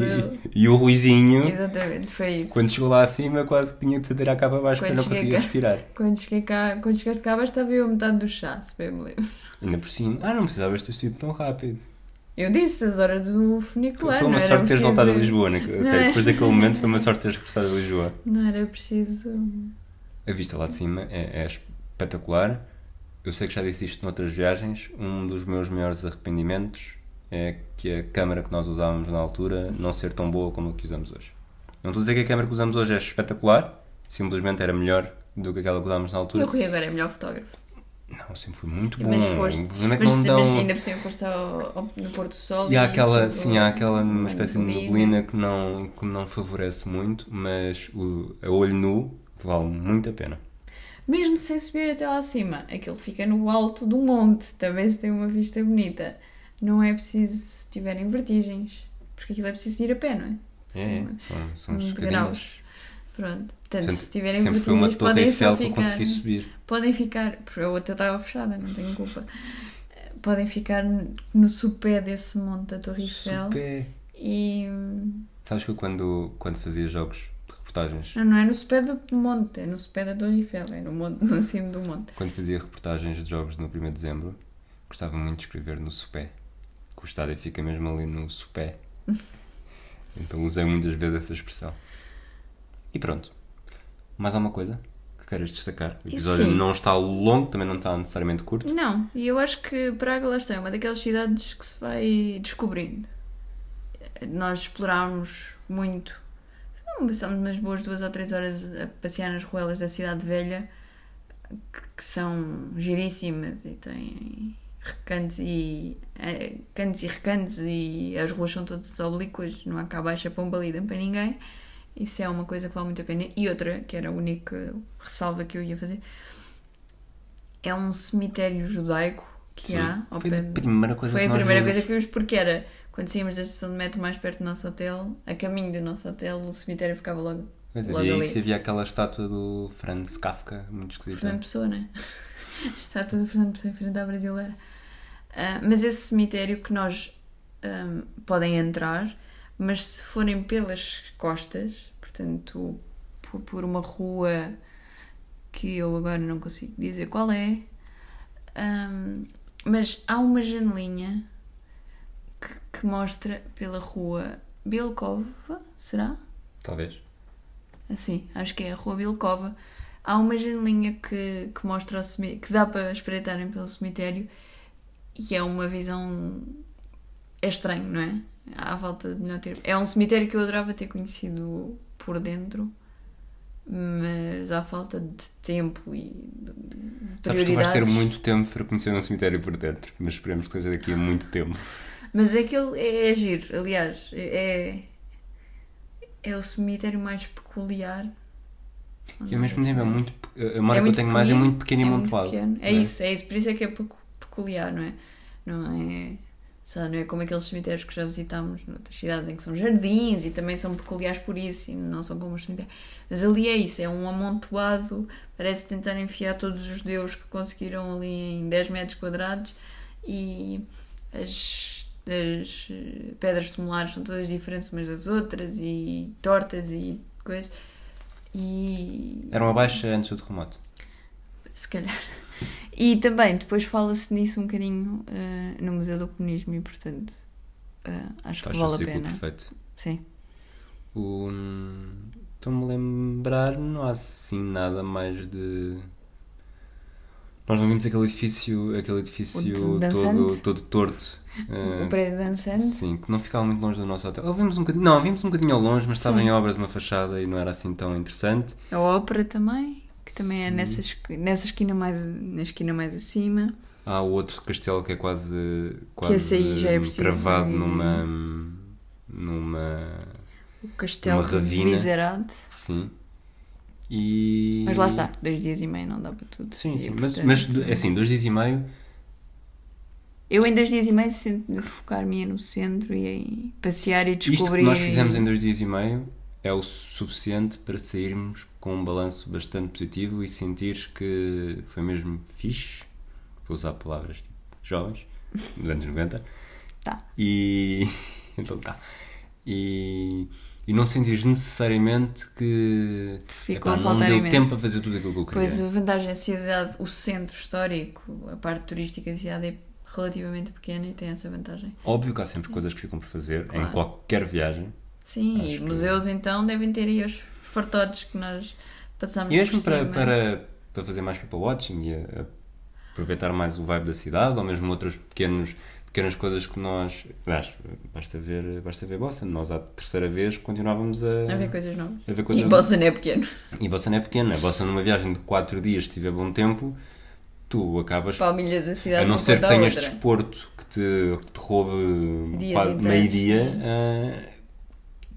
e o Ruizinho, Exatamente, foi isso. quando chegou lá acima, quase que tinha de sair à capa abaixo Quando para não cheguei conseguir cá. respirar. Quando cheguei cá, quando chegaste cá, estava eu a metade do chá, se bem me lembro. Ainda por cima, ah, não precisavas ter sido tão rápido. Eu disse as horas do funicular, foi uma sorte teres preciso- voltado a Lisboa, né? A sério, depois daquele momento foi uma sorte teres regressado a Lisboa. Não era preciso. A vista lá de cima é, é espetacular. Eu sei que já disse isto noutras viagens. Um dos meus maiores arrependimentos é que a câmara que nós usávamos na altura não ser tão boa como a que usamos hoje. Não estou a dizer que a câmara que usamos hoje é espetacular, simplesmente era melhor do que aquela que usávamos na E o altura. Rui agora é melhor fotógrafo. Não, sempre foi muito bom. Mas foste. O problema é que Mas, não dão. mas ainda por cima foste ao, ao- no Pôr do Sol. E há aquela, sim, há aquela uma espécie de neblina. neblina que não, que não favorece muito, mas o, a olho nu vale muito a pena. Mesmo sem subir até lá acima, aquilo fica no alto do monte, também se tem uma vista bonita. Não é preciso se tiverem vertigens, porque aquilo é preciso ir a pé, não é? É, são, são uns degrau. escadinhas. Pronto. Portanto, Portanto, se tiverem sempre foi uma vertigens, torre Eiffel que eu consegui subir. Podem ficar, porque a outra estava fechada, não tenho culpa. Podem ficar no supé desse monte da Torre Eiffel Super. e. Sabes que eu quando, quando fazia jogos de reportagens, Não, não é no supé do monte, é no supé da Torre Eiffel, é no, monte, no cimo do monte. quando fazia reportagens de jogos no 1 de dezembro, gostava muito de escrever no supé. Que o estádio fica mesmo ali no supé. (laughs) então usei muitas vezes essa expressão. E pronto. Mais alguma coisa que queiras destacar? O episódio Sim. não está longo, também não está necessariamente curto. Não, e eu acho que Praga lá está, é uma daquelas cidades que se vai descobrindo. Nós explorámos muito. Passámos umas boas duas ou três horas a passear nas ruelas da cidade velha, que, que são giríssimas e têm recantos e eh, cantos e recantos e as ruas são todas oblíquas, não há cá baixa pomba lida para ninguém. Isso é uma coisa que vale muito a pena. E outra, que era a única ressalva que eu ia fazer, é um cemitério judaico que Sim. há Foi a primeira coisa Foi que a primeira vimos. coisa que vimos porque era quando saímos da estação de metro mais perto do nosso hotel, a caminho do nosso hotel, o cemitério ficava logo Pois é, logo e aí ali. se havia aquela estátua do Franz Kafka, muito esquisita. Fernando Pessoa, né? (laughs) Está tudo Fernando Pessoa em frente à brasileira. Ah, mas esse cemitério que nós ahm, podem entrar, mas se forem pelas costas, portanto, por, por uma rua que eu agora não consigo dizer qual é, ahm, mas há uma janelinha que, que mostra pela rua Bilkova, será? Talvez. Assim, acho que é a Rua Bilcova. Há uma janelinha que, que mostra o cemitério, que dá para espreitarem pelo cemitério e é uma visão. É estranho, não é? À falta de melhor termo. É um cemitério que eu adorava ter conhecido por dentro, mas à falta de tempo e de Sabes que tu vais ter muito tempo para conhecer um cemitério por dentro, mas esperemos que seja daqui a muito tempo. Mas aquele é, é giro, aliás, é, é o cemitério mais peculiar. E ao mesmo tempo é muito. A memória que eu tenho mais é muito pequeno e é muito pequeno. É não isso, é isso, por isso é que é peculiar, não é? Não é, lá, não é como aqueles cemitérios que já visitámos noutras cidades em que são jardins e também são peculiares por isso e não são como os cemitérios. Mas ali é isso, é um amontoado, parece tentar enfiar todos os judeus que conseguiram ali em 10 metros quadrados e as, as eh, pedras tumulares são todas diferentes umas das outras e tortas e coisas. E Era uma baixa antes do terremoto. se calhar. E também depois fala-se nisso um bocadinho eh, no Museu do Comunismo e portanto eh, acho que o vale a pena. perfeito. Sim. O... Estou-me a lembrar, não há assim nada mais de. Nós não vimos aquele edifício, aquele edifício O todo, todo torto. O eh, prédio dançante. Sim, que não ficava muito longe do nosso hotel. Ou vimos um bocadinho, não, vimos um bocadinho ao longe, mas estava em obras de uma fachada e não era assim tão interessante. A ópera também, que também é Sim. nessa, esqui- nessa esquina mais, na esquina mais acima. Há outro castelo que é quase, quase já é preciso cravado ir- numa. numa. O castelo Uma de ravina. Sim. E. Mas lá está, dois dias e meio não dá para tudo. Sim, E, sim. Mas, portanto, mas é assim, dois dias e meio. Eu em dois dias e meio sinto focar-me no centro e em passear e Isto descobrir. que nós fizemos em dois dias e meio é o suficiente para sairmos com um balanço bastante positivo e sentir que foi mesmo fixe. Vou usar palavras tipo jovens, dos anos 90. (laughs) Tá. E. (laughs) Então tá. E. E não sentir necessariamente que Ficou epá, não deu tempo a fazer tudo aquilo que eu queria. Pois a vantagem é a cidade, o centro histórico, a parte turística da cidade é relativamente pequena e tem essa vantagem. Óbvio que há sempre coisas que ficam por fazer em Claro. qualquer viagem. Sim, Acho e que- museus então devem ter aí os fartotes que nós passamos E mesmo para, para, para fazer mais people watching e a- a aproveitar mais o vibe da cidade, ou mesmo outras pequenos, pequenas coisas que nós. Aliás, basta ver, basta ver Boston. Nós, à terceira vez, continuávamos a, A ver coisas novas. a ver coisas E Boston é pequeno. E Boston é pequena. Boston, numa viagem de 4 dias, se tiver bom tempo, tu acabas. Palmilhas a cidade A não ser que tenhas outra. desporto que te, que te roube meio-dia,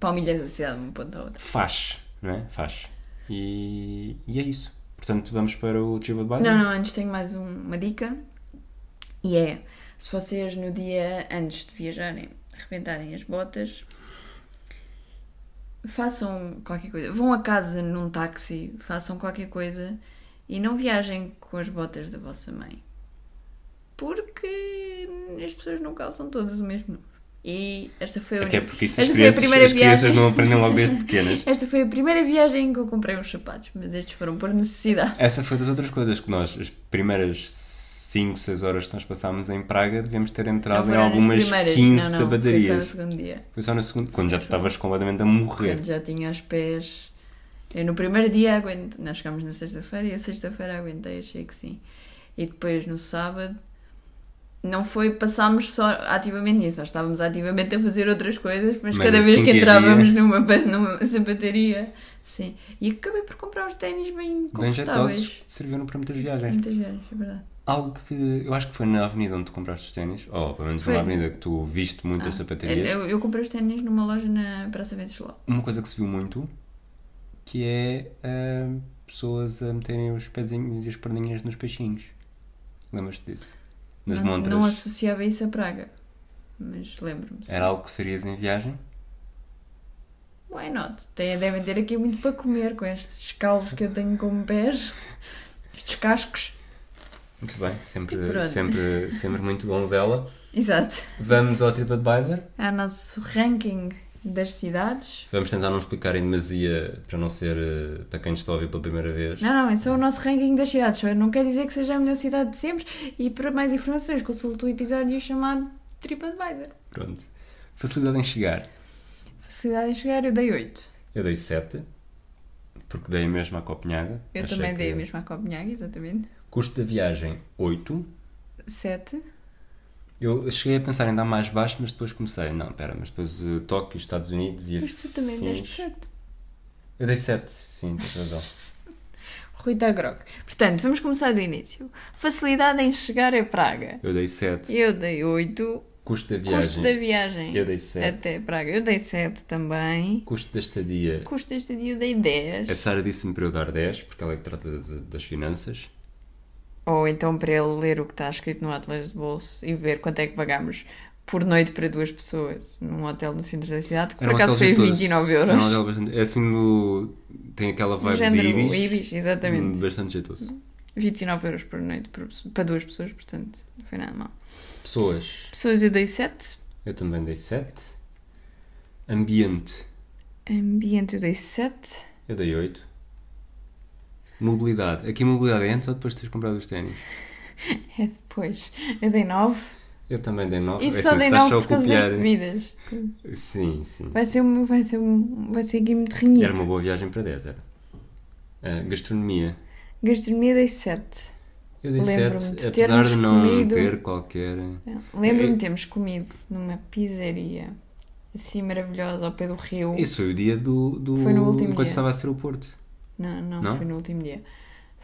Palmilhas a cidade de uma ponta à outra. faz, não é? Faz. E, e é isso. Portanto, vamos para o TripAdvisor? Não, não, antes tenho mais um- uma dica. E é, se vocês no dia antes de viajarem arrebentarem as botas, façam qualquer coisa. Vão a casa num táxi, façam qualquer coisa e não viajem com as botas da vossa mãe. Porque as pessoas não calçam todas o mesmo. E esta foi a Até porque isso esta foi a crianças, primeira as crianças viagem. não aprendem logo desde pequenas. (laughs) Esta foi a primeira viagem em que eu comprei uns sapatos, mas estes foram por necessidade. Essa foi das outras coisas que nós, as primeiras 5, 6 horas que nós passámos em Praga, devemos ter entrado Não em algumas primeiras, 15 não, não, Foi só no sabadarias. segundo dia. Foi só no segundo, quando já tu estavas completamente a morrer. Quando já tinha os pés. Eu no primeiro dia aguentei. Nós chegámos na sexta-feira e a sexta-feira aguentei, achei que sim. E depois no sábado. Não foi, passámos só ativamente nisso, nós estávamos ativamente a fazer outras coisas, mas, Mas cada assim vez que entrávamos numa, numa sapataria, sim. E acabei por comprar uns ténis bem Bem confortáveis. jeitosos, serviram para muitas viagens. Muitas viagens, é verdade. Algo que eu acho que foi na avenida onde tu compraste os ténis, ou pelo menos Foi. na avenida que tu viste muitas Ah, sapatarias. eu, eu comprei os ténis numa loja na Praça Venceslau. Uma coisa que se viu muito que é ah, pessoas a meterem os pezinhos e as perninhas nos peixinhos. Lembras-te disso? Nas não, montras. não associava isso a Praga, mas lembro-me. Era algo que farias em viagem? Why not? Tem, devem ter aqui muito para comer com estes calvos que eu tenho como pés, (laughs) estes cascos. Muito bem, sempre, sempre, sempre muito donzela. (laughs) Exato. Vamos ao TripAdvisor. É o nosso ranking das cidades. Vamos tentar não explicar em demasia para não ser eh, para quem está a ouvir pela primeira vez. Não, não, é só o nosso ranking das cidades. Só não quer dizer que seja a melhor cidade de sempre. E para mais informações, consulte o episódio chamado TripAdvisor. Pronto. Facilidade em chegar. Facilidade em chegar, eu dei 8. Eu dei 7, porque dei mesmo à Copenhaga. Eu Achei também dei a que- mesma à Copenhague, exatamente. Custo da viagem, 8. 7. Eu cheguei a pensar em dar mais baixo, mas depois comecei. Não, espera, mas depois uh, Tóquio, Estados Unidos e Mas tu também afins. deste 7. Eu dei 7, sim, tens razão. (laughs) Rui da Grog. Portanto, vamos começar do início. Facilidade em chegar a Praga. Eu dei 7. Eu dei 8. Custo da viagem, Custo da viagem. Eu dei sete. Até Praga. Eu dei 7 também. custo da estadia. Custo deste dia eu dei 10. A Sara disse-me para eu dar 10, porque ela é que trata das, das finanças. Ou então para ele ler o que está escrito no Atlas de Bolso e ver quanto é que pagámos por noite para duas pessoas num hotel no centro da cidade, que por um acaso foi jeitoso. 29 Era um euros. hotel bastante... É assim no... Tem aquela vibe género de Ibis. Ibis, exatamente. Bastante jeitoso. 29 euros por noite por- para duas pessoas, portanto, não foi nada mal. Pessoas. Pessoas eu dei 7. Eu também dei 7. Ambiente. Ambiente eu dei 7. Eu dei 8. Mobilidade. Aqui mobilidade é antes ou depois de teres comprado os ténis? É depois. Eu dei 9. Eu também dei 9. Isso só dei 9 por causa das subidas. Sim, sim. Vai ser, um, vai, ser um, vai ser aqui muito renhido. Era uma boa viagem para 10, era. Ah, gastronomia. Gastronomia dei 7. Eu dei Lembro-me 7, de apesar de não comido- ter qualquer. Lembro-me É- de termos comido numa pizzaria assim maravilhosa ao pé do rio. Isso foi o dia do. do... Foi no último Enquanto dia. estava a ser o Porto. Não, não, Não? foi no último dia.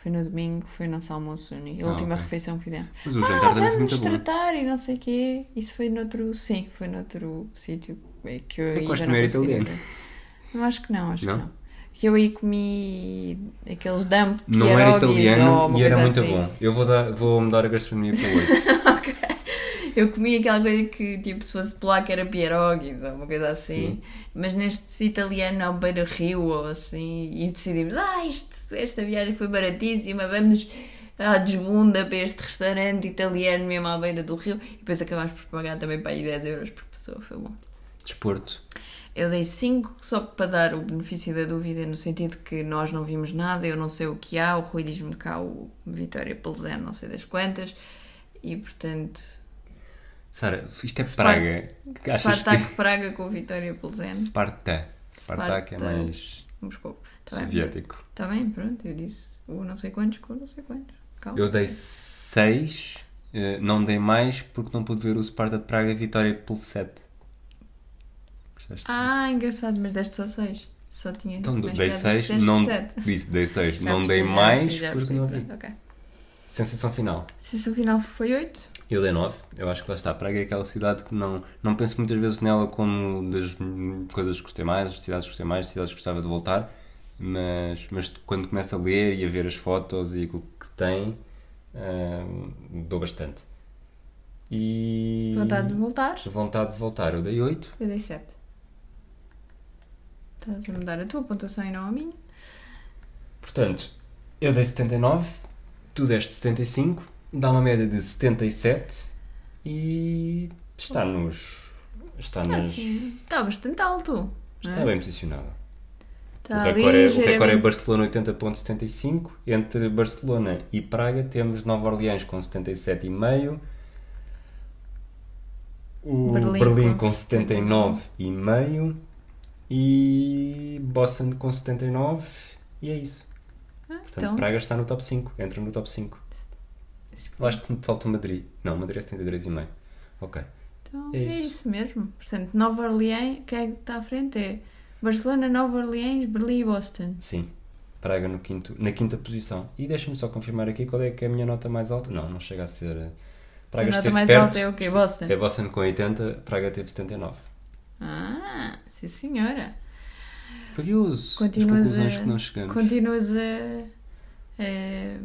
Foi no domingo, foi o nosso almoço a Ah, última ok. refeição que fizemos. Mas o Ah, também foi vamos muito bom. tratar e não sei o quê. Isso foi noutro. Sim, foi noutro sítio é que eu, Eu já não italiano. Não, acho que não, acho Não? que não. Que eu aí comi aqueles dump Não era italiano e era muito assim. bom. Eu vou, dar, vou mudar a gastronomia para o 8. (laughs) Eu comi aquela coisa que, tipo, se fosse polaco era pierogies ou uma coisa assim. Sim. Mas neste italiano ao beira-rio ou assim, e decidimos, ah, isto, esta viagem foi baratíssima, vamos à desbunda para este restaurante italiano mesmo à beira do rio. E depois acabámos por pagar também para aí 10 euros por pessoa, foi bom. Desporto. Eu dei 5 só para dar o benefício da dúvida, no sentido que nós não vimos nada, eu não sei o que há, o Rui diz-me cá o Vitória Pelzano, não sei das quantas, e portanto, Sara, isto é Praga. Achas que... Spartak Praga com Vitória Pelzano, Sparta. Spartak é mais Moscou. Tá bem? soviético. Está bem, pronto, eu disse o não sei quantos com não sei quantos. Calma. Eu dei 6, não dei mais porque não pude ver o Sparta de Praga e Vitória pelo 7. Gostaste? Ah, engraçado, mas deste só 6. Só tinha então dei piada 6, se deste não sete. disse dei 6, Já não dei mais porque não vi. ok. Sensação final. Se o final foi 8, Eu dei 9. Eu acho que lá está. Praga é aquela cidade que não, não penso muitas vezes nela como das coisas que gostei mais, das cidades que gostei mais, das cidades que gostava de voltar. Mas, mas quando começo a ler e a ver as fotos e aquilo que tem, hum, dou bastante. E. vontade de voltar, Vontade de voltar. Eu dei 8. eu dei 7. Estás a mudar a tua pontuação e não a minha. Portanto, eu dei 79, tu deste 75, dá uma média de 77 e está nos. Está Está nas. assim, está bastante alto. Está é? bem posicionada. O Está recorde, é, o recorde é Barcelona 80.75. Entre Barcelona e Praga temos Nova Orleans com 77,5. O Berlim Berlim, com com 79,5. E Boston com 79. E é isso. Ah, Portanto, então, Praga está no top 5. Entra no top 5. Eu acho que me falta o Madrid. Não, Madrid é 73,5. Ok. então é é, isso. isso. mesmo. Portanto, Nova Orleans, quem é que está à frente? É Barcelona, Nova Orleans, Berlim e Boston. Sim. Praga no quinto, na quinta posição. E deixa-me só confirmar aqui qual é que é a minha nota mais alta. Não, não chega a ser. eh, Praga a nota mais perto. alta é o quê? Boston? É Boston com 80, Praga teve 79. Ah, sim senhora. Curioso. Continuas As conclusões a- que nós chegamos. Continuas a, a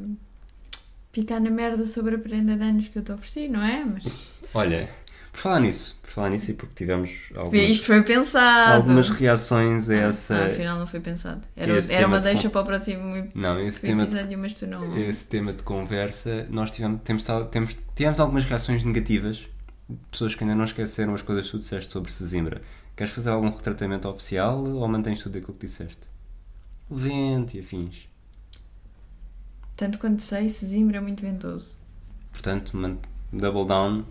picar na merda sobre a prenda de anos que eu te ofereci, não é? Mas Olha, por falar nisso, por falar nisso e porque tivemos algumas, isto foi pensado. algumas reações a Ah, essa. ah, afinal não foi pensado. Era, era uma de deixa para o próximo Não, esse tema de episódio, mas tu não. esse tema de conversa, nós tivemos, temos, temos, tivemos algumas reações negativas de pessoas que ainda não esqueceram as coisas que tu disseste sobre Sesimbra. Queres fazer algum retratamento oficial ou mantens tudo aquilo que disseste? Vento e afins. Tanto quanto sei, Sesimbra é muito ventoso. Portanto, double down.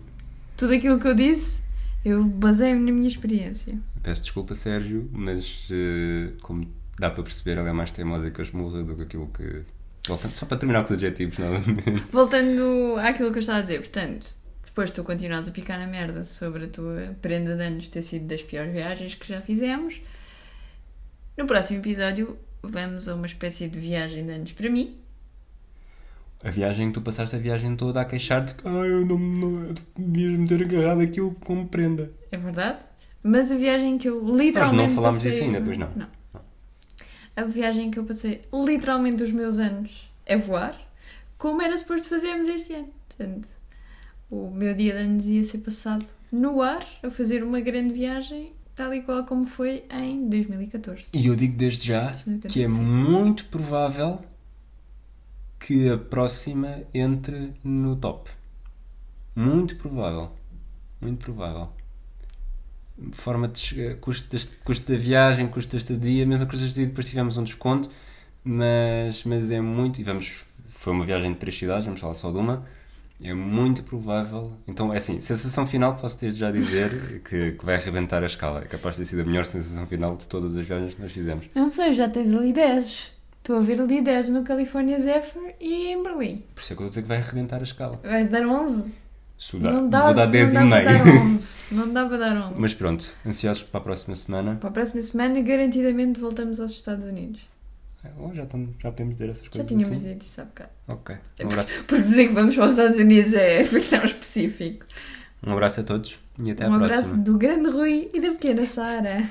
Tudo aquilo que eu disse, eu baseio-me na minha experiência. Peço desculpa, Sérgio, mas eh, como dá para perceber, ela é mais teimosa que a esmurra do que aquilo que. Voltando, só para terminar com os adjetivos, (laughs) novamente. Voltando àquilo que eu estava a dizer, portanto, depois tu continuas a picar na merda sobre a tua prenda de anos ter sido das piores viagens que já fizemos. No próximo episódio, vamos a uma espécie de viagem de anos para mim. A viagem que tu passaste a viagem toda a queixar-te que ah, eu não, não devias-me ter agarrado aquilo como prenda. É verdade? Mas a viagem que eu literalmente. falámos passei... disso ainda, pois não? Não. A viagem que eu passei literalmente os meus anos é voar, como era suposto fazermos este ano. Portanto, o meu dia de anos ia ser passado no ar, a fazer uma grande viagem, tal e qual como foi em 2014. E eu digo desde já que é muito provável que a próxima entre no top. Muito provável. Muito provável. Forma de chegar, custo, deste- custo da viagem, custo da estadia, mesma coisa estadia, depois tivemos um desconto, mas, mas é muito. E vamos, foi uma viagem de três cidades, vamos falar só de uma. É muito provável. Então, é assim, sensação final posso desde já dizer que, que vai arrebentar a escala. É capaz de ter sido a melhor sensação final de todas as viagens que nós fizemos. Não sei, já tens ali 10. Estou a ver ali 10 no California Zephyr e em Berlim. Por isso é que eu vou dizer que vai arrebentar a escala. Vais dar 11? Se dá, Não dá, vou dar 10 não e dá meio. para dar (laughs) 11. Não dá para dar 11. Mas pronto, ansiosos para a próxima semana. Para a próxima semana, garantidamente voltamos aos Estados Unidos. Oh, já, estamos, já podemos dizer essas Já coisas tínhamos assim? dito isso há bocado. Ok. Um abraço, (laughs) Porque dizer que vamos para os Estados Unidos é (laughs) tão específico. um abraço a todos e até um à abraço próxima. do grande Rui e da pequena Sara.